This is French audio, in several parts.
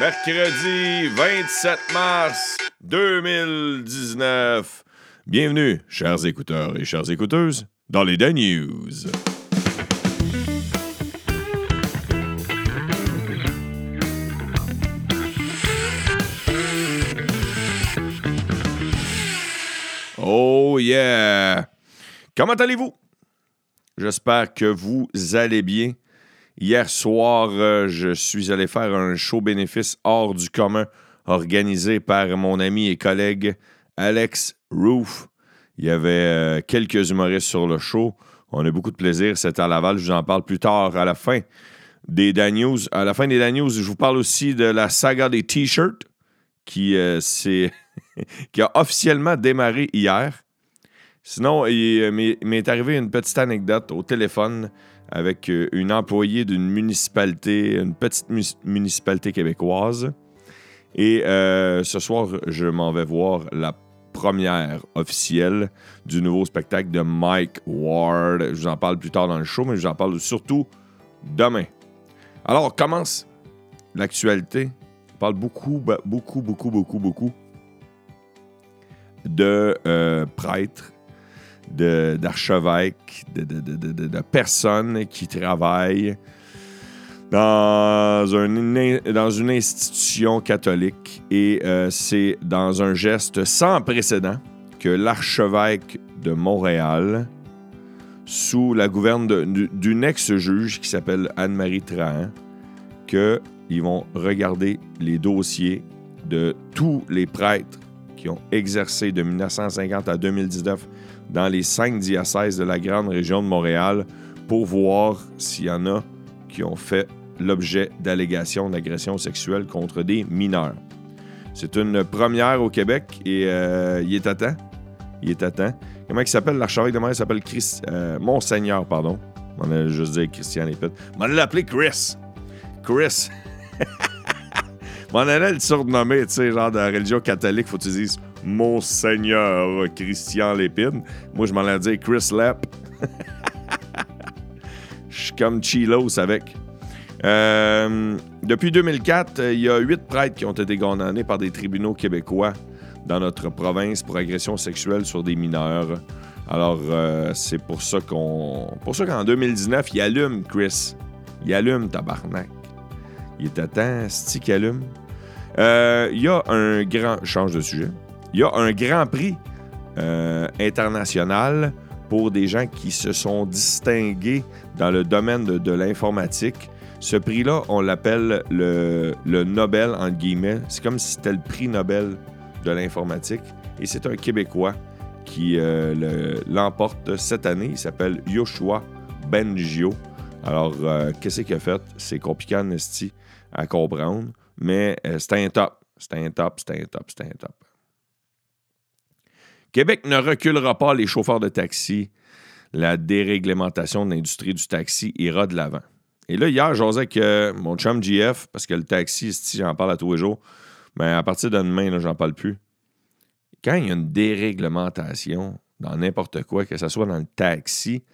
Mercredi 27 mars 2019. Bienvenue, chers écouteurs et chères écouteuses, dans les Dan News. Oh yeah! Comment allez-vous? J'espère que vous allez bien. Hier soir, euh, je suis allé faire un show bénéfice hors du commun organisé par mon ami et collègue Alex Roof. Il y avait euh, quelques humoristes sur le show. On a beaucoup de plaisir. C'était à Laval. Je vous en parle plus tard à la fin des Dan News. À la fin des Dan News, je vous parle aussi de la saga des T-shirts qui, euh, qui a officiellement démarré hier. Sinon, il m'est arrivé une petite anecdote au téléphone avec euh, une employée d'une municipalité, une petite municipalité québécoise. Et euh, ce soir, je m'en vais voir la première officielle du nouveau spectacle de Mike Ward. Je vous en parle plus tard dans le show, mais je vous en parle surtout demain. Alors, commence l'actualité. On parle beaucoup, beaucoup, beaucoup, beaucoup, beaucoup de euh, prêtres d'archevêques, de, de, personnes qui travaillent dans, un, dans une institution catholique. Et euh, c'est dans un geste sans précédent que l'archevêque de Montréal, sous la gouverne d'une ex-juge qui s'appelle Anne-Marie Trahan, qu'ils vont regarder les dossiers de tous les prêtres qui ont exercé de 1950 à 2019 dans les cinq diocèses de la grande région de Montréal pour voir s'il y en a qui ont fait l'objet d'allégations d'agression sexuelle contre des mineurs. C'est une première au Québec et euh, il est à temps. Il est à temps. Comment il s'appelle? L'archevêque de Montréal? Il s'appelle Chris, euh, Monseigneur, pardon. On a juste dit Christian. On l'a appelé Chris. Chris. on allait le surnommer, tu sais, genre de la religion catholique, faut que tu dises Monseigneur Christian Lépine. Moi, je m'en ai dit Chris Lepp. Je suis comme Chilos avec. Euh, depuis 2004, il y a huit prêtres qui ont été condamnés par des tribunaux québécois dans notre province pour agression sexuelle sur des mineurs. Alors, euh, c'est pour ça qu'on. Pour ça qu'en 2019, il allume, Chris. Il allume, tabarnak. Il est à temps, stick allume? Euh, il y a un grand. de sujet. Il y a un grand prix euh, international pour des gens qui se sont distingués dans le domaine de, l'informatique. Ce prix-là, on l'appelle le, Nobel, entre guillemets. C'est comme si c'était le prix Nobel de l'informatique. Et c'est un Québécois qui euh, l'emporte cette année. Il s'appelle Yoshua Bengio. Alors, euh, qu'est-ce qu'il a fait? C'est compliqué à comprendre, mais c'est un top. C'est un top, c'est un top, c'est un top. Québec ne reculera pas les chauffeurs de taxi. La déréglementation de l'industrie du taxi ira de l'avant. Et là, hier, j'osais que mon chum GF, parce que le taxi, j'en parle à tous les jours, mais à partir de demain, j'en parle plus. Quand il y a une déréglementation dans n'importe quoi, que ce soit dans le taxi,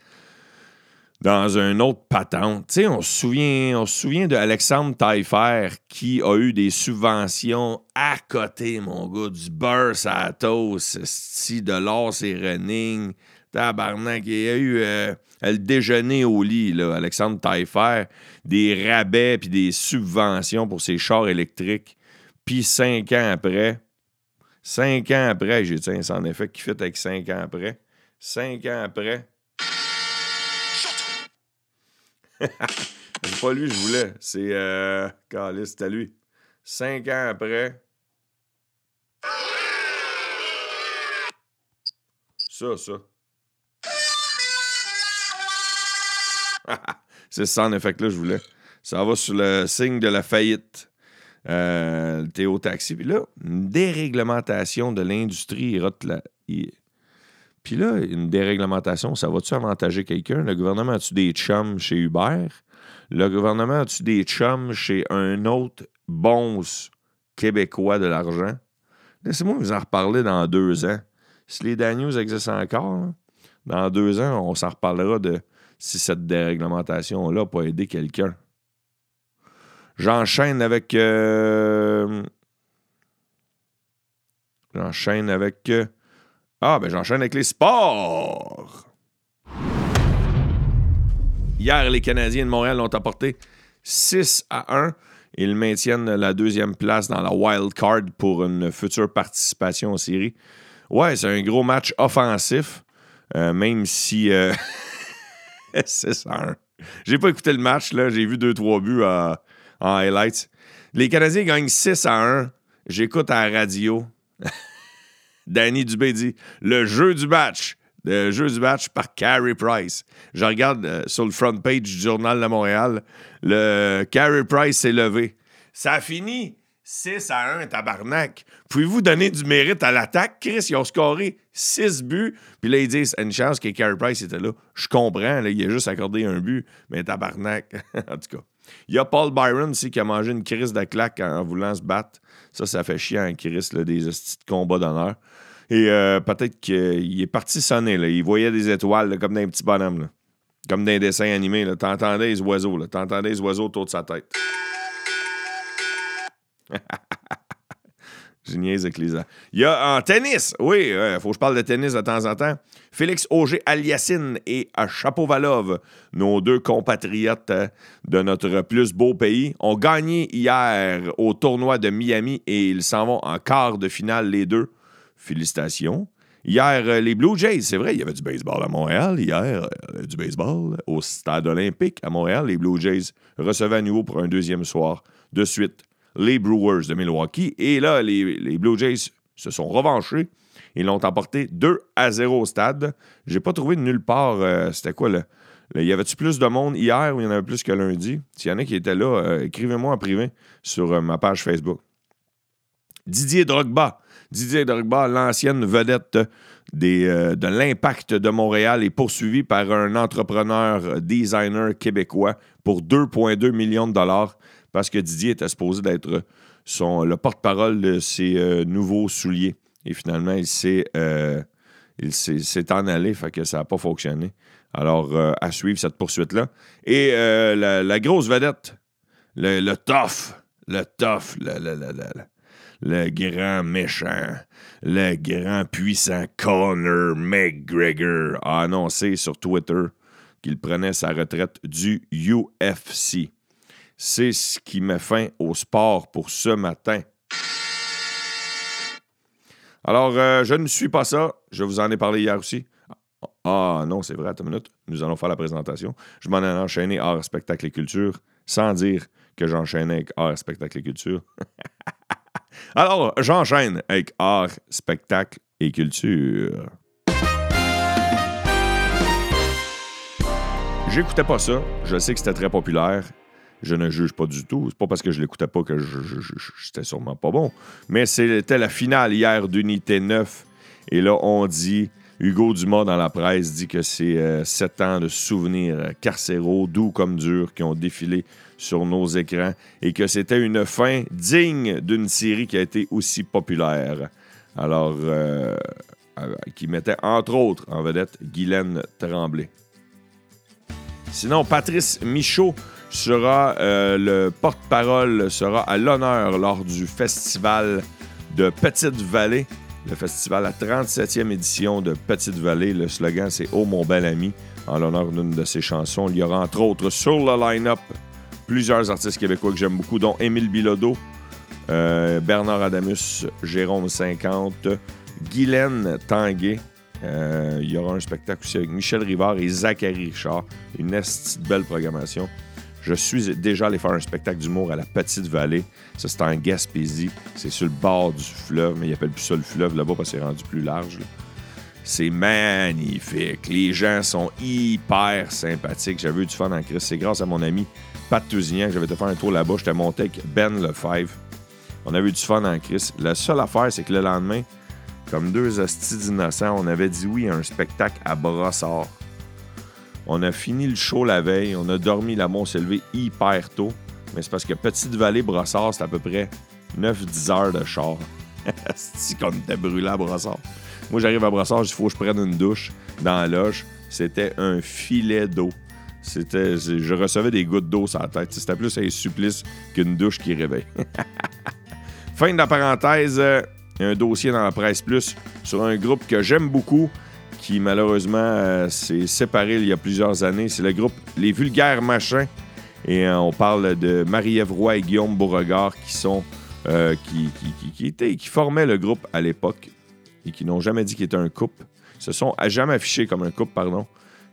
dans un autre patente. Tu on se souvient, on souvient de Alexandre Taillefer qui a eu des subventions à côté, mon gars, du beurre à si de l'or c'est running, tabarnak. Il y a eu euh, le déjeuner au lit, là, Alexandre Taillefer, des rabais puis des subventions pour ses chars électriques. Puis cinq ans après, cinq ans après, j'ai dit, c'est en effet qui fait avec cinq ans après? Cinq ans après, c'est pas lui je voulais. C'est. Euh, c'était lui. Cinq ans après. Ça, ça. c'est ça, en effet, que là, je voulais. Ça va sur le signe de la faillite. Euh, Théo Taxi. Puis là, une déréglementation de l'industrie. Puis là, une déréglementation, ça va-tu avantager quelqu'un? Le gouvernement a-tu des chums chez Uber? Le gouvernement a-tu des chums chez un autre bon québécois de l'argent? Laissez-moi vous en reparler dans deux ans. Si les Daniels existent encore, dans deux ans, on s'en reparlera de si cette déréglementation-là peut aider quelqu'un. J'enchaîne avec. euh, J'enchaîne avec. euh, Ah, ben j'enchaîne avec les sports. Hier, les Canadiens de Montréal ont apporté 6 à 1. Ils maintiennent la deuxième place dans la wild card pour une future participation aux séries. Ouais, c'est un gros match offensif, euh, même si euh, 6 à 1. J'ai pas écouté le match, là. J'ai vu 2-3 buts euh, en highlights. Les Canadiens gagnent 6 à 1. J'écoute à la radio. Danny Dubé dit le jeu du match. Le jeu du match par Carey Price. Je regarde euh, sur le front page du Journal de Montréal. Le Carey Price s'est levé. Ça a fini 6 à 1, tabarnak. Pouvez-vous donner du mérite à l'attaque? Chris, ils ont scoré 6 buts. Puis là, ils disent une chance que Carey Price était là. Je comprends, il a juste accordé un but, mais tabarnak. en tout cas. Il y a Paul Byron aussi qui a mangé une crise de claque en voulant se battre. Ça, ça fait chier un Chris, là, des combats d'honneur. Et euh, peut-être qu'il est parti sonner. Il voyait des étoiles comme dans un petit bonhomme. Comme dans un dessin animé. T'entendais les oiseaux. T'entendais les oiseaux autour de sa tête. Je niaise. Il y a en tennis, oui, il faut que je parle de tennis de temps en temps. Félix Auger-Aliassine et Chapovalov, nos deux compatriotes de notre plus beau pays, ont gagné hier au tournoi de Miami et ils s'en vont en quart de finale les deux. Félicitations. Hier, euh, les Blue Jays, c'est vrai, il y avait du baseball à Montréal. Hier, euh, du baseball au stade olympique à Montréal. Les Blue Jays recevaient à nouveau pour un deuxième soir de suite les Brewers de Milwaukee. Et là, les, les Blue Jays se sont revanchés. Ils l'ont emporté 2 à 0 au stade. J'ai pas trouvé de nulle part. euh, C'était quoi, là? Là, Y avait-tu plus de monde hier ou il y en avait plus que lundi? S'il y en a qui étaient là, écrivez-moi en privé sur ma page Facebook. Didier Drogba. Didier Drogba, l'ancienne vedette euh, de l'impact de Montréal, est poursuivi par un entrepreneur designer québécois pour 2,2 millions de dollars parce que Didier était supposé d'être son, le porte-parole de ses euh, nouveaux souliers. Et finalement, il s'est euh, en allé, fait que ça n'a pas fonctionné. Alors, à suivre cette poursuite-là. Et la, grosse vedette, le, le tough, le tough, le, le, le- grand méchant, le grand puissant Conor McGregor a annoncé sur Twitter qu'il prenait sa retraite du UFC. C'est ce qui met fin au sport pour ce matin. Alors, euh, je ne suis pas ça. Je vous en ai parlé hier aussi. Ah non, c'est vrai, attends une minute. Nous allons faire la présentation. Je m'en ai enchaîné art, spectacle et culture sans dire que j'enchaînais avec art, spectacle et culture. Alors, j'enchaîne avec art, spectacle et culture. J'écoutais pas ça. Je sais que c'était très populaire. Je ne juge pas du tout. C'est pas parce que je l'écoutais pas que j'étais sûrement pas bon. Mais c'était la finale hier d'Unité 9. Et là, on dit, Hugo Dumas dans la presse dit que c'est euh, sept ans de souvenirs euh, carcéraux, doux comme durs, qui ont défilé sur nos écrans et que c'était une fin digne d'une série qui a été aussi populaire. Alors, euh, qui mettait entre autres en vedette Guylaine Tremblay. Sinon, Patrice Michaud sera le porte-parole, sera à l'honneur lors du festival de Petite-Vallée. Le festival, la 37e édition de Petite-Vallée. Le slogan, c'est Oh mon bel ami, en l'honneur d'une de ses chansons. Il y aura entre autres sur le line-up plusieurs artistes québécois que j'aime beaucoup, dont Émile Bilodeau, euh, Bernard Adamus, Jérôme 50, Guylaine Tanguay. Euh, il y aura un spectacle aussi avec Michel Rivard et Zachary Richard. Une belle programmation. Je suis déjà allé faire un spectacle d'humour à la Petite Vallée. Ça, c'est en Gaspésie. C'est sur le bord du fleuve, mais ils appellent plus ça le fleuve là-bas parce que c'est rendu plus large. C'est magnifique. Les gens sont hyper sympathiques. J'avais eu du fun en Christ. C'est grâce à mon ami Pat Tousignan que j'avais été faire un tour là-bas. J'étais monté avec Ben Lefebvre. On avait eu du fun en Christ. La seule affaire, c'est que le lendemain, comme deux hosties d'innocents, on avait dit oui à un spectacle à Brossard. On a fini le show la veille, on a dormi là-bas, on s'est levé hyper tôt. Mais c'est parce que Petite-Vallée, Brossard, c'est à peu près 9-10 heures de char. c'est qu'on était brûlé à Brossard? Moi, j'arrive à Brossard, il faut que je prenne une douche dans la loge. C'était un filet d'eau. C'était, je recevais des gouttes d'eau sur la tête. C'était plus un supplice qu'une douche qui réveille. fin de la parenthèse, euh, un dossier dans la presse plus sur un groupe que j'aime beaucoup, qui malheureusement euh, s'est séparé il y a plusieurs années. C'est le groupe Les Vulgaires Machins. Et euh, on parle de Marie-Ève Roy et Guillaume Beauregard qui sont qui, qui, étaient, qui formaient le groupe à l'époque et qui n'ont jamais dit qu'ils étaient un couple. Se sont jamais affichés comme un couple, pardon.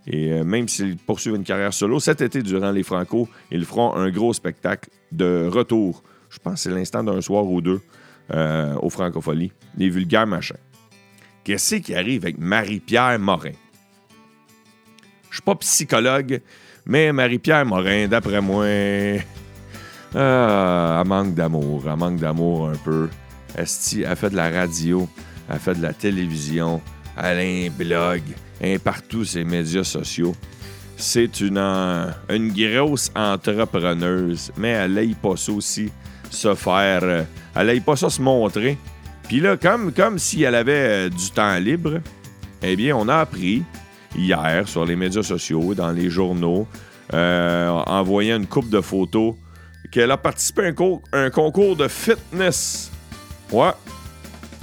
Et euh, même s'ils poursuivent une carrière solo, cet été, durant les Franco, ils feront un gros spectacle de retour. Je pense que c'est l'instant d'un soir ou deux euh, aux Francopholies. Les vulgaires machins. Qu'est-ce qui arrive avec Marie-Pierre Morin? Je suis pas psychologue, mais Marie-Pierre Morin, d'après moi, euh, elle manque d'amour. Elle manque d'amour un peu. Esti, elle fait de la radio, elle fait de la télévision, elle a un blog un partout ces médias sociaux. C'est une, une grosse entrepreneuse, mais elle n'aille pas ça aussi se faire. Euh, elle n'aille pas ça se montrer. Puis là, comme, comme si elle avait euh, du temps libre, eh bien, on a appris hier sur les médias sociaux, dans les journaux, euh, en voyant une coupe de photos, qu'elle a participé à un, concours de fitness. Ouais.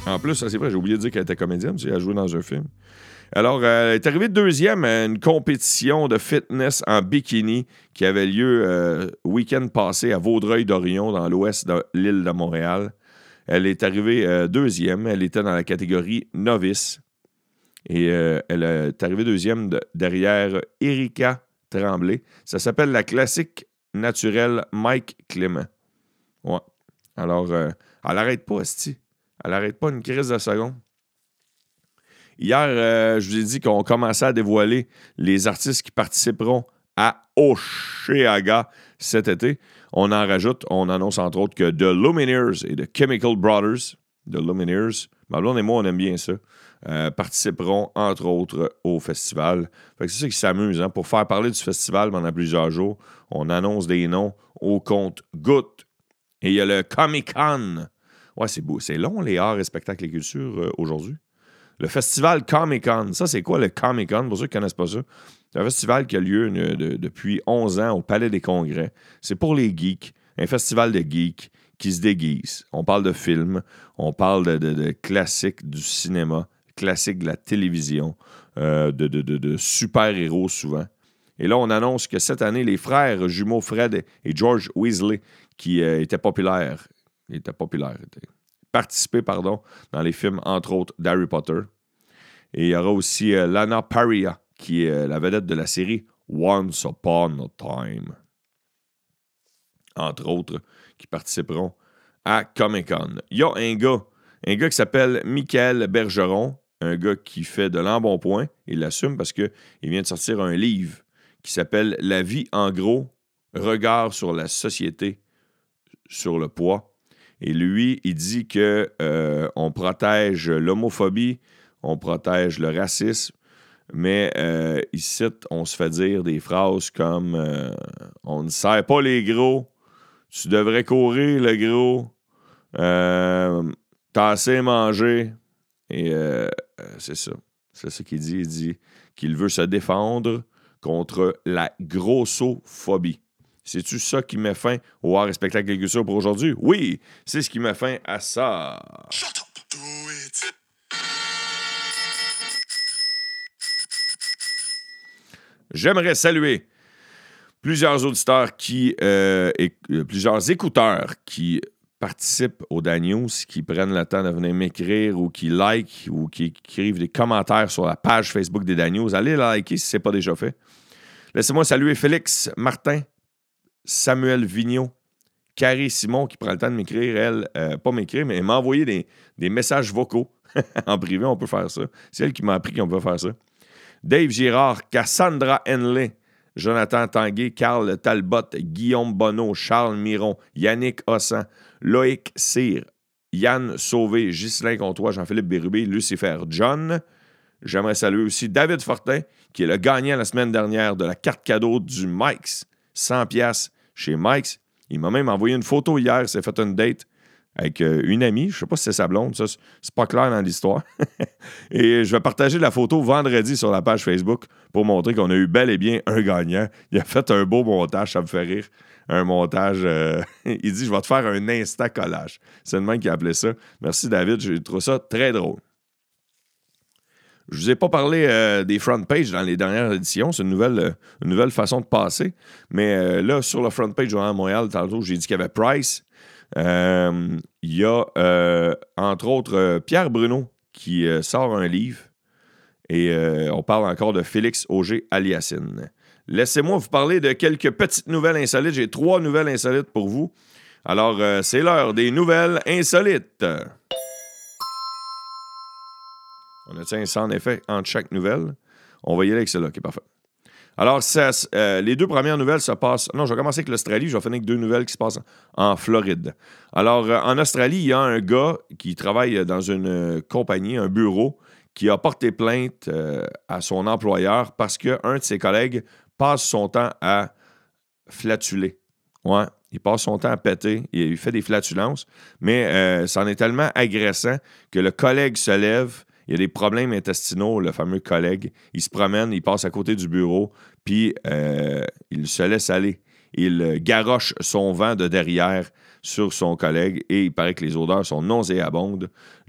En plus, c'est vrai, j'ai oublié de dire qu'elle était comédienne, qu'elle a joué dans un film. Alors, euh, elle est arrivée deuxième à une compétition de fitness en bikini qui avait lieu euh, week-end passé à Vaudreuil-Dorion, dans l'ouest de l'île de Montréal. Elle est arrivée euh, deuxième. Elle était dans la catégorie novice. Et elle est arrivée deuxième derrière Erika Tremblay. Ça s'appelle la classique naturelle Mike Clément. Ouais. Alors, elle n'arrête pas, Esti. Elle n'arrête pas une crise de seconde. Hier, euh, je vous ai dit qu'on commençait à dévoiler les artistes qui participeront à Oshéaga cet été. On en rajoute, on annonce entre autres que The Lumineers et The Chemical Brothers, The Lumineers, Marlon et moi, on aime bien ça, euh, participeront entre autres au festival. c'est ça qui s'amuse. Hein. Pour faire parler du festival pendant plusieurs jours, on annonce des noms au compte goutte. Et il y a le Comic Con. Ouais, c'est beau. C'est long, les arts et spectacles et cultures euh, aujourd'hui. Le festival Comic Con. Ça, c'est quoi le Comic Con, pour ceux qui ne connaissent pas ça? C'est un festival qui a lieu depuis 11 ans au Palais des Congrès. C'est pour les geeks, un festival de geeks qui se déguisent. On parle de films, on parle de, classiques du cinéma, classiques de la télévision, euh, de, super-héros souvent. Et là, on annonce que cette année, les frères jumeaux Fred et George Weasley, qui euh, étaient populaires, étaient populaires, participer pardon, dans les films, entre autres, d'Harry Potter. Et il y aura aussi euh, Lana Paria, qui est euh, la vedette de la série Once Upon a Time. Entre autres, qui participeront à Comic Con. Il y a un gars, un gars qui s'appelle Michael Bergeron, un gars qui fait de l'embonpoint. Il l'assume parce qu'il vient de sortir un livre qui s'appelle La vie en gros, regard sur la société, sur le poids. Et lui, il dit que euh, on protège l'homophobie, on protège le racisme, mais euh, ici, on se fait dire des phrases comme euh, On ne sert pas les gros, tu devrais courir le gros, t'as assez mangé. Et c'est ça. C'est ce qu'il dit. Il dit qu'il veut se défendre contre la grossophobie. C'est-tu ça qui met fin au art et spectacle culture pour aujourd'hui? Oui, c'est ce qui met fin à ça. J'aimerais saluer plusieurs auditeurs qui euh, et euh, plusieurs écouteurs qui participent au Daniels, qui prennent le temps de venir m'écrire ou qui like ou qui écrivent des commentaires sur la page Facebook des Daniels. Allez liker si ce n'est pas déjà fait. Laissez-moi saluer Félix Martin, Samuel Vignon, Carrie Simon qui prend le temps de m'écrire, elle, euh, pas m'écrire, mais m'envoyer des, des messages vocaux en privé, on peut faire ça. C'est elle qui m'a appris qu'on peut faire ça. Dave Girard, Cassandra Henley, Jonathan Tanguay, Carl Talbot, Guillaume Bonneau, Charles Miron, Yannick Hossan, Loïc Cyr, Yann Sauvé, Ghislain Comtois, Jean-Philippe Bérubé, Lucifer John. J'aimerais saluer aussi David Fortin, qui est le gagnant la semaine dernière de la carte cadeau du Mike's. 100 pièces chez Mike's. Il m'a même envoyé une photo hier, s'est fait une date. Avec euh, une amie. Je sais pas si c'est sa blonde, ça, c'est pas clair dans l'histoire. et je vais partager la photo vendredi sur la page Facebook pour montrer qu'on a eu bel et bien un gagnant. Il a fait un beau montage, ça me fait rire. Un montage. euh, il dit Je vais te faire un insta collage. C'est le même qui a appelé ça. Merci David, je trouve ça très drôle. Je vous ai pas parlé euh, des front pages dans les dernières éditions. C'est une nouvelle, façon de passer. Mais là, sur le front page de Montréal, tantôt, j'ai dit qu'il y avait Price. Euh, Il y a, euh, entre autres, euh, Pierre Bruno qui euh, sort un livre. Et euh, on parle encore de Félix Auger Aliassine. Laissez-moi vous parler de quelques petites nouvelles insolites. J'ai trois nouvelles insolites pour vous. Alors, euh, c'est l'heure des nouvelles insolites. On a un sans effet entre chaque nouvelle? On va y aller avec celle-là, qui est parfait. Alors, ça, euh, les deux premières nouvelles se passent. Non, je vais commencer avec l'Australie. Je vais finir avec deux nouvelles qui se passent en Floride. Alors, euh, en Australie, il y a un gars qui travaille dans une euh, compagnie, un bureau, qui a porté plainte à son employeur parce qu'un de ses collègues passe son temps à flatuler. Ouais, il passe son temps à péter, il fait des flatulences, mais euh, c'en est tellement agressant que le collègue se lève, il y a des problèmes intestinaux, le fameux collègue, il se promène, il passe à côté du bureau, puis euh, il se laisse aller. Il euh, garoche son vent de derrière sur son collègue et il paraît que les odeurs sont nauséabondes.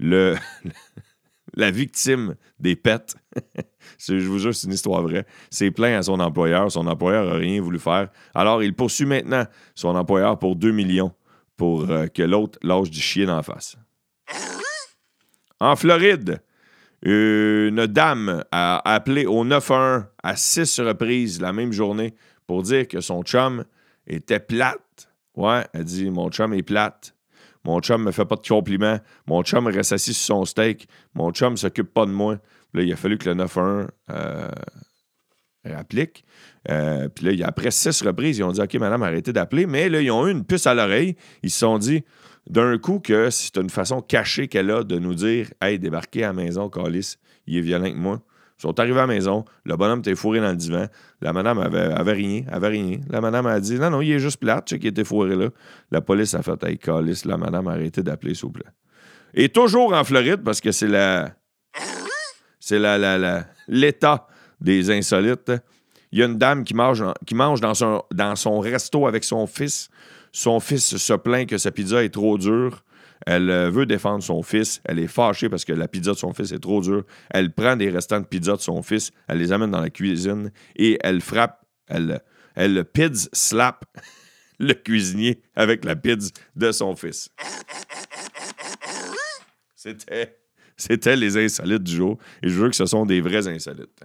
La victime des pets, je vous jure, c'est une histoire vraie, s'est plaint à son employeur. Son employeur n'a rien voulu faire. Alors, il poursuit maintenant son employeur pour 2 millions pour euh, que l'autre lâche du chien en face. En Floride, une dame a appelé au 911 à six reprises la même journée pour dire que son chum était plate. Ouais, elle dit Mon chum est plate. Mon chum me fait pas de compliments. Mon chum reste assis sur son steak. Mon chum s'occupe pas de moi. Là, il a fallu que le 911 euh, applique. Euh, puis là, après six reprises, ils ont dit OK, madame, arrêtez d'appeler. Mais là, ils ont eu une puce à l'oreille. Ils se sont dit d'un coup que c'est une façon cachée qu'elle a de nous dire Hey, débarquez à la maison, Calis, il est violent que moi. Ils sont arrivés à la maison, le bonhomme était fourré dans le divan, la madame avait, avait rien, avait rien. La madame a dit Non, non, il est juste plate, tu sais qu'il était fourré là. La police a fait Hey, Calis, la madame, arrêtez d'appeler, s'il vous plaît. Et toujours en Floride, parce que c'est la. C'est la, la- l'état des insolites. Il y a une dame qui mange, qui mange dans, son, dans son resto avec son fils. Son fils se plaint que sa pizza est trop dure. Elle euh, veut défendre son fils. Elle est fâchée parce que la pizza de son fils est trop dure. Elle prend des restants de pizza de son fils. Elle les amène dans la cuisine et elle frappe. Elle, elle slap le cuisinier avec la pizza de son fils. C'était, c'était les insolites du jour. Et je veux que ce sont des vrais insolites.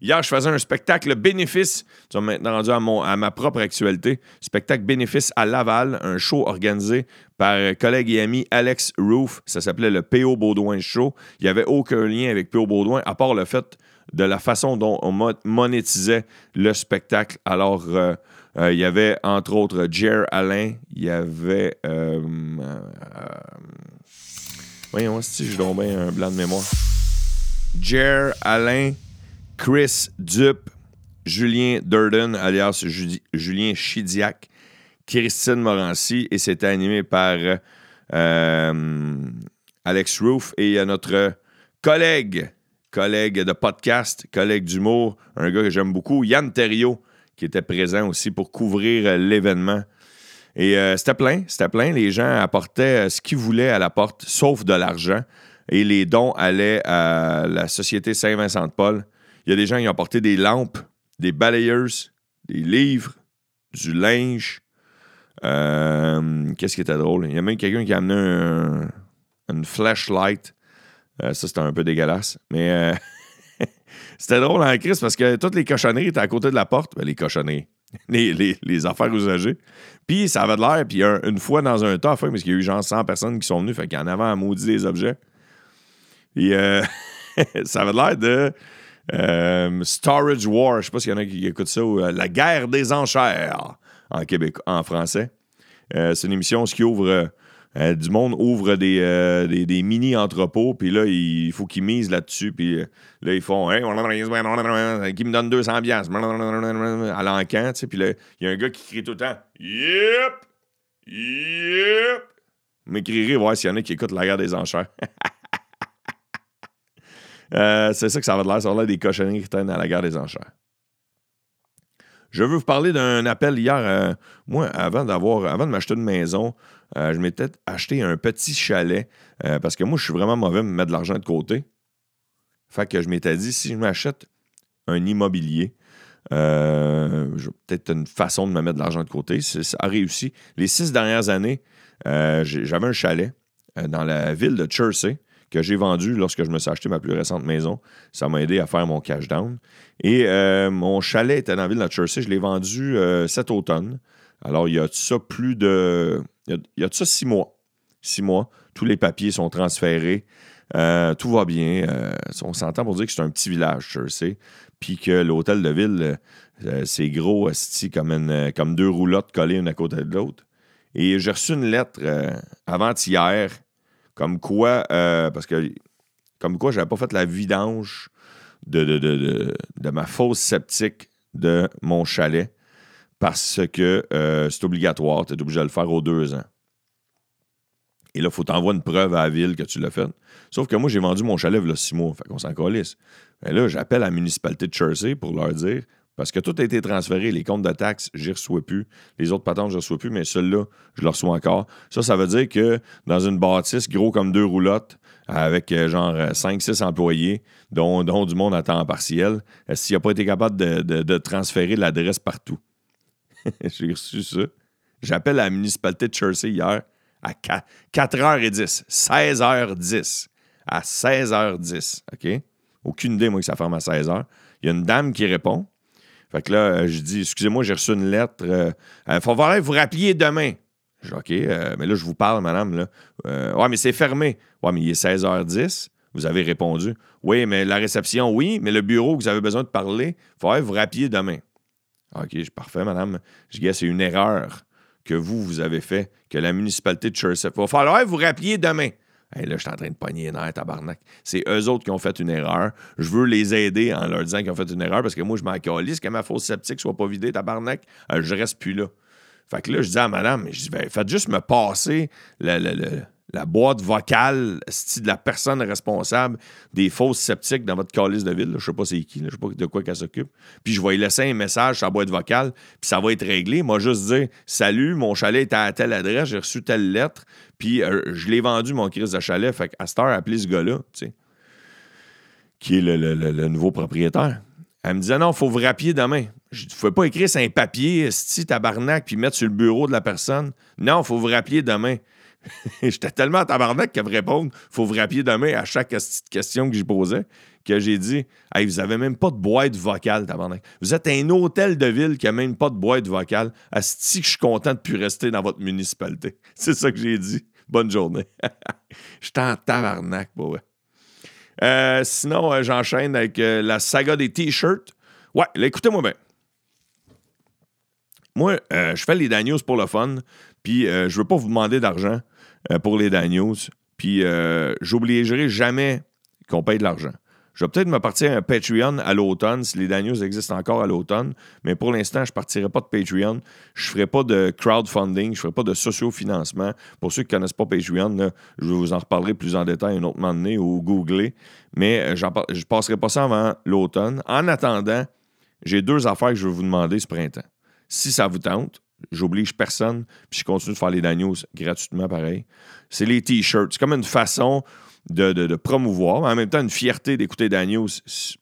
Hier, je faisais un spectacle bénéfice. Tu maintenant rendu à, mon, à ma propre actualité. Spectacle bénéfice à Laval, un show organisé par euh, collègue et ami Alex Roof. Ça s'appelait le P.O. Baudouin Show. Il n'y avait aucun lien avec P.O. Baudouin, à part le fait de la façon dont on mo- monétisait le spectacle. Alors, euh, euh, il y avait entre autres Jer Alain, il y avait. euh, voyons, si je donne bien un blanc de mémoire? Jer Alain, Chris Dupe, Julien Durden, alias Julien Chidiac, Christine Morancy, et c'était animé par euh, Alex Roof. Et a notre collègue, collègue de podcast, collègue d'humour, un gars que j'aime beaucoup, Yann Terriot, qui était présent aussi pour couvrir euh, l'événement. Et euh, c'était plein, c'était plein. Les gens apportaient euh, ce qu'ils voulaient à la porte, sauf de l'argent. Et les dons allaient à la Société Saint-Vincent-de-Paul. Il y a des gens qui ont apporté des lampes, des balayeuses, des livres, du linge. Euh, Qu'est-ce qui était drôle? Il y a même quelqu'un qui a amené un- une flashlight. Euh, ça, c'était un peu dégueulasse. Mais euh, c'était drôle en crise parce que toutes les cochonneries étaient à côté de la porte. Ben, les cochonneries. Les, affaires usagées. Puis ça avait de l'air. Puis un- une fois dans un enfin, parce qu'il y a eu genre 100 personnes qui sont venues, fait qu'il y en avait à maudit des objets. Puis euh, ça avait l'air de euh, Storage War. Je sais pas s'il y en a qui écoutent ça. ou euh, La guerre des enchères en Québec, en français. Euh, c'est une émission qui ouvre. du monde ouvre des, mini-entrepôts, puis là, il faut qu'ils misent là-dessus, puis là, ils font Hey, qui me donne 200 piastres à l'encan, tu sais, puis là, il y a un gars qui crie tout le temps Yep! Yep! M'écrirez voir s'il y en a qui écoutent la guerre des enchères. Euh, c'est ça que ça va de l'air. Ça va des cochonneries qui traînent à la guerre des enchères. Je veux vous parler d'un appel hier. Euh, moi, avant d'avoir, avant de m'acheter une maison, euh, je m'étais acheté un petit chalet parce que moi, je suis vraiment mauvais à me mettre de l'argent de côté. Fait que je m'étais dit, si je m'achète un immobilier, peut-être une façon de me mettre de l'argent de côté. Ça a réussi. Les six dernières années, j'avais un chalet dans la ville de Chersey que j'ai vendu lorsque je me suis acheté ma plus récente maison. Ça m'a aidé à faire mon cash down. Et euh, mon chalet était dans la ville de Jersey. Je l'ai vendu euh, cet automne. Alors, il y a de ça plus de. Il y a, de ça six mois. Six mois. Tous les papiers sont transférés. Euh, tout va bien. on s'entend pour dire que c'est un petit village, Jersey. Puis que l'hôtel de ville, c'est gros, comme, comme deux roulottes collées une à côté de l'autre. Et j'ai reçu une lettre avant-hier comme quoi, euh, parce que, comme quoi, j'avais pas fait la vidange de, de, ma fausse sceptique de mon chalet parce que euh, c'est obligatoire. Tu es obligé de le faire aux deux ans. Et là, il faut t'envoyer une preuve à la ville que tu l'as fait. Sauf que moi, j'ai vendu mon chalet il y a six mois. Fait qu'on s'en calisse. Mais là, j'appelle la municipalité de Jersey pour leur dire parce que tout a été transféré. Les comptes de taxes, j'y reçois plus. Les autres patentes, je ne reçois plus, mais celui-là, je le reçois encore. Ça, ça veut dire que dans une bâtisse gros comme deux roulottes, avec euh, genre 5-6 euh, employés, dont, du monde à temps partiel, s'il n'a pas été capable de, transférer l'adresse partout? J'ai reçu ça. J'appelle la municipalité de Jersey hier à 4h10, 16h10. À 16h10, OK? Aucune idée, moi, que ça ferme à 16h. Il y a une dame qui répond. Fait que là, euh, je dis, excusez-moi, j'ai reçu une lettre. Il euh, euh, faut voir, vous rappeliez demain. Je dis, OK, mais là, je vous parle, madame. Là. ouais, mais c'est fermé. Ouais, mais il est 16h10. Vous avez répondu. Oui, mais la réception, oui, mais le bureau que vous avez besoin de parler, il faudrait vous rappeliez demain. OK, parfait, madame. Je dis, c'est une erreur que vous, vous avez fait, que la municipalité de Churchill. Il va falloir vous rappeliez demain. Hey, là, je suis en train de pogner les nerfs, tabarnak. C'est eux autres qui ont fait une erreur. Je veux les aider en leur disant qu'ils ont fait une erreur parce que moi, je m'en que ma fausse sceptique soit pas vidée, tabarnak. Euh, je reste plus là. Fait que là, je dis à madame, je dis, ben, faites juste me passer le, le la boîte vocale de la personne responsable des fausses sceptiques dans votre calice de ville. Je sais pas c'est qui, je sais pas de quoi qu'elle s'occupe. Puis je vais laisser un message sur la boîte vocale, puis ça va être réglé. Moi, juste dire Salut, mon chalet est à telle adresse, j'ai reçu telle lettre, puis euh, je l'ai vendu, mon crise de chalet. Fait qu'à cette heure, appelez ce gars-là, tu sais, qui est le, nouveau propriétaire. Elle me disait non, il faut vous rappeler demain. Je ne faut pas écrire sur un papier, sti, tabarnak, puis mettre sur le bureau de la personne. Non, il faut vous rappeler demain. J'étais tellement à tabarnak qu'elle me répondre faut vous rappeler demain à chaque question que je posais que j'ai dit Hey, vous avez même pas de boîte vocale, tabarnak. Vous êtes un hôtel de ville qui a même pas de boîte vocale. Asti je suis content de plus rester dans votre municipalité. C'est ça que j'ai dit. Bonne journée. J'étais en tabarnak, ouais. Euh, sinon, euh, j'enchaîne avec euh, la saga des t-shirts. Ouais, écoutez-moi bien. Moi, je fais les Daniels pour le fun. Puis euh, je veux pas vous demander d'argent euh, pour les Daniels. Puis euh, j'obligerai jamais qu'on paye de l'argent. Je vais peut-être me partir un Patreon à l'automne, si les Daniels existent encore à l'automne, mais pour l'instant, je ne partirai pas de Patreon. Je ne ferai pas de crowdfunding, je ne ferai pas de sociofinancement. Pour ceux qui ne connaissent pas Patreon, je vous en reparlerai plus en détail un autre moment donné ou googler. Mais je ne passerai pas ça avant l'automne. En attendant, j'ai deux affaires que je vais vous demander ce printemps. Si ça vous tente, J'oblige personne, puis je continue de faire les Daniels gratuitement pareil. C'est les t-shirts. C'est comme une façon de, promouvoir, mais en même temps une fierté d'écouter Daniels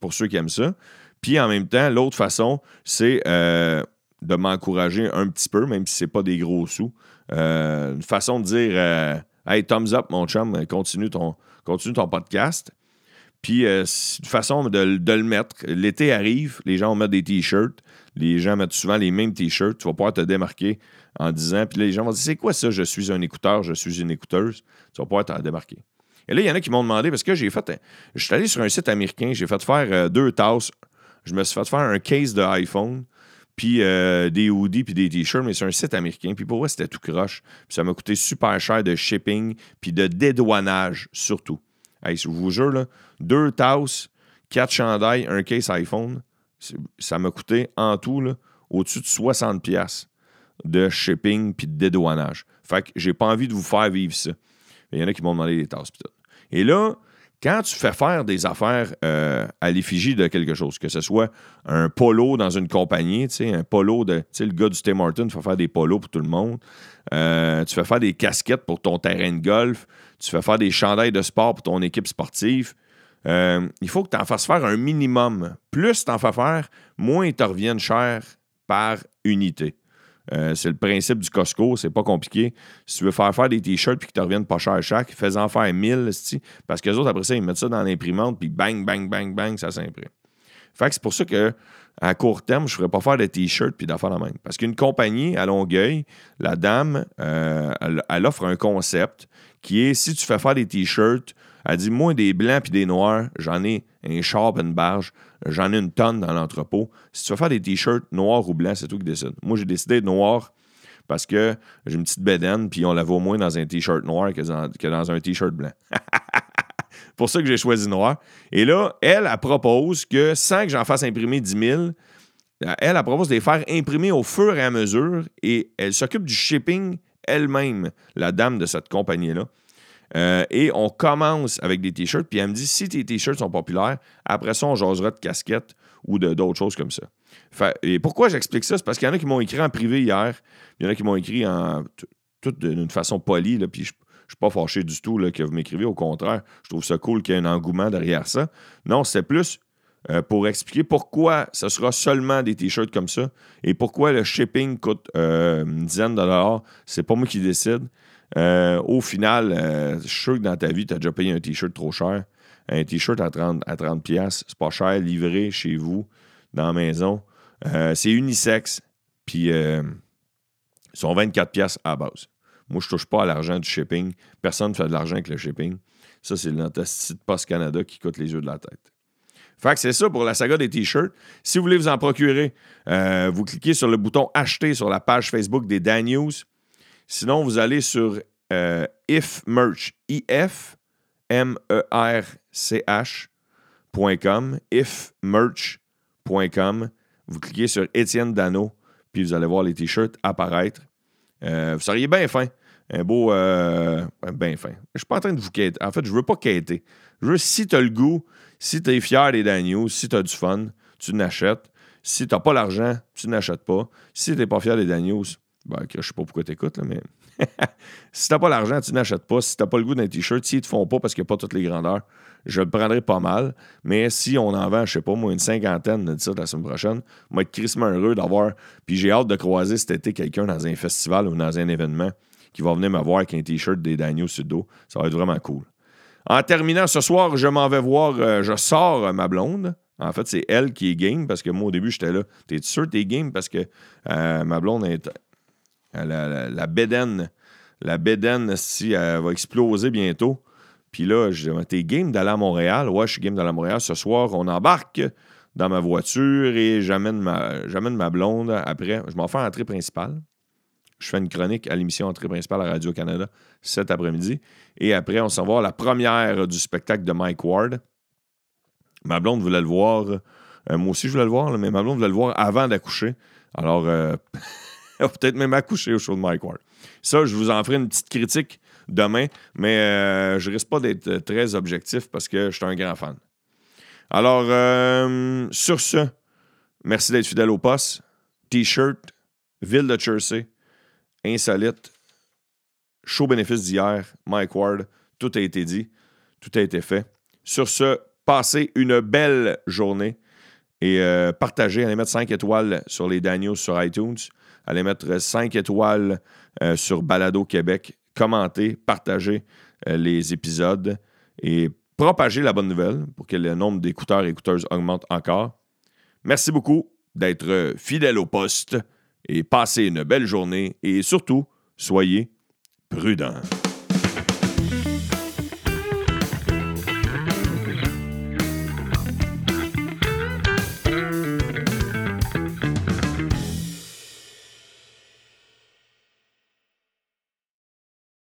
pour ceux qui aiment ça. Puis en même temps, l'autre façon, c'est euh, de m'encourager un petit peu, même si c'est pas des gros sous. Euh, une façon de dire euh, Hey, thumbs up, mon chum, continue ton, continue ton podcast. Puis c'est une façon de, le mettre. L'été arrive, les gens mettre des t-shirts les gens mettent souvent les mêmes t-shirts. Tu vas pouvoir te démarquer en disant, puis les gens vont dire C'est quoi ça? Je suis un écouteur, je suis une écouteuse. Tu vas pouvoir te démarquer. Et là, il y en a qui m'ont demandé, parce que j'ai fait. Je suis allé sur un site américain, j'ai fait faire euh, deux tasses. Je me suis fait faire un case de iPhone, puis euh, des hoodies, puis des t-shirts, mais sur un site américain. Puis pour moi, c'était tout croche. Puis ça m'a coûté super cher de shipping, puis de dédouanage, surtout. Je vous jure, là, deux tasses, quatre chandails, un case iPhone, ça m'a coûté en tout au-dessus de 60$. de shipping puis de dédouanage. Fait que j'ai pas envie de vous faire vivre ça. Il y en a qui m'ont demandé des tasses. Et là, quand tu fais faire des affaires euh, à l'effigie de quelque chose, que ce soit un polo dans une compagnie, un polo de. Le gars du Tim Martin fait faire des polos pour tout le monde. Euh, tu fais faire des casquettes pour ton terrain de golf. Tu fais faire des chandails de sport pour ton équipe sportive. Euh, il faut que tu en fasses faire un minimum. Plus tu en fais faire, moins ils te reviennent cher par unité. Euh, c'est le principe du Costco, c'est pas compliqué. Si tu veux faire faire des t-shirts puis qu'ils te reviennent pas cher chaque, fais-en faire 1000, parce que les autres, après ça, ils mettent ça dans l'imprimante, puis bang, bang, bang, bang, ça s'imprime. Fait que c'est pour ça que à court terme, je ne ferais pas faire des t-shirts puis d'affaires la même. Parce qu'une compagnie à Longueuil, la dame, euh, elle, offre un concept qui est si tu fais faire des t-shirts, elle dit moi des blancs puis des noirs, j'en ai un char une barge, J'en ai une tonne dans l'entrepôt. Si tu veux faire des t-shirts noirs ou blancs, c'est toi qui décide. Moi, j'ai décidé de noir parce que j'ai une petite bédaine, puis on la voit moins dans un t-shirt noir que dans, un t-shirt blanc. pour ça que j'ai choisi noir. Et là, elle, elle propose que sans que j'en fasse imprimer 10 000, elle, elle propose de les faire imprimer au fur et à mesure et elle s'occupe du shipping elle-même, la dame de cette compagnie-là. Euh, et on commence avec des t-shirts, puis elle me dit si tes t-shirts sont populaires, après ça, on jasera de casquettes ou d'autres choses comme ça. et pourquoi j'explique ça? C'est parce qu'il y en a qui m'ont écrit en privé hier, il y en a qui m'ont écrit en toute d'une façon polie, là, puis je ne suis pas fâché du tout là, que vous m'écrivez. Au contraire, je trouve ça cool qu'il y ait un engouement derrière ça. Non, c'est plus euh, pour expliquer pourquoi ce sera seulement des t-shirts comme ça et pourquoi le shipping coûte euh, une dizaine de dollars. C'est pas moi qui décide. Euh, au final, euh, je suis sûr que dans ta vie, tu as déjà payé un T-shirt trop cher. Un T-shirt à 30, à 30 c'est pas cher, livré chez vous, dans la maison. Euh, c'est unisexe, puis ils sont 24 pièces à base. Moi, je touche pas à l'argent du shipping. Personne ne fait de l'argent avec le shipping. Ça, c'est le site Post Canada qui coûte les yeux de la tête. Fait que c'est ça pour la saga des t-shirts. Si vous voulez vous en procurer, vous cliquez sur le bouton Acheter sur la page Facebook des Dan News. Sinon, vous allez sur euh, if merch, if m e r c h.com, ifmerch.com. Vous cliquez sur Étienne Dano, puis vous allez voir les t-shirts apparaître. Euh, vous seriez bien fin. Un beau. Euh, bien fin. Je suis pas en train de vous quêter. En fait, je veux pas quêter. Je veux, si tu as le goût, si tu es fier des Daniels, si tu as du fun, tu n'achètes. Si tu n'as pas l'argent, tu n'achètes pas. Si tu n'es pas fier des Daniels, ben, je sais pas pourquoi tu écoutes, mais si t'as pas l'argent, tu n'achètes pas. Si t'as pas le goût d'un t-shirt, s'ils te font pas parce qu'il n'y a pas toutes les grandeurs, je le prendrais pas mal. Mais si on en vend, je sais pas, moi, une cinquantaine de ça la semaine prochaine, moi, être crissement heureux d'avoir. Puis j'ai hâte de croiser cet été quelqu'un dans un festival ou dans un événement qui va venir me voir avec un t-shirt des Daniel sur dos. Ça va être vraiment cool. En terminant ce soir, je m'en vais voir, euh, je sors ma blonde. En fait, c'est elle qui est game parce que moi, au début, j'étais là. T'es sûr que t'es game? Parce que euh, ma blonde est, la, la, bédaine, la bédaine, si elle va exploser bientôt. Puis là, je dis, game d'aller à Montréal? Ouais, je suis game d'aller à Montréal. Ce soir, on embarque dans ma voiture et j'amène ma, blonde après. Je m'en fais entrée principale. Je fais une chronique à l'émission Entrée principale à Radio-Canada cet après-midi. Et après, on s'en va à la première du spectacle de Mike Ward. Ma blonde voulait le voir. Euh, moi aussi, je voulais le voir, mais ma blonde voulait le voir avant d'accoucher. Alors, euh, peut-être même accoucher au show de Mike Ward. Ça, je vous en ferai une petite critique demain, mais euh, je risque pas d'être très objectif parce que je suis un grand fan. Alors, euh, sur ce, merci d'être fidèle au poste. T-shirt, Ville de Jersey, insolite, show bénéfice d'hier, Mike Ward, tout a été dit, tout a été fait. Sur ce, passez une belle journée et euh, partagez, allez mettre 5 étoiles sur les Daniels sur iTunes allez mettre 5 étoiles euh, sur Balado Québec, commentez, partagez euh, les épisodes et propagez la bonne nouvelle pour que le nombre d'écouteurs et écouteuses augmente encore. Merci beaucoup d'être fidèle au poste et passez une belle journée et surtout, soyez prudents.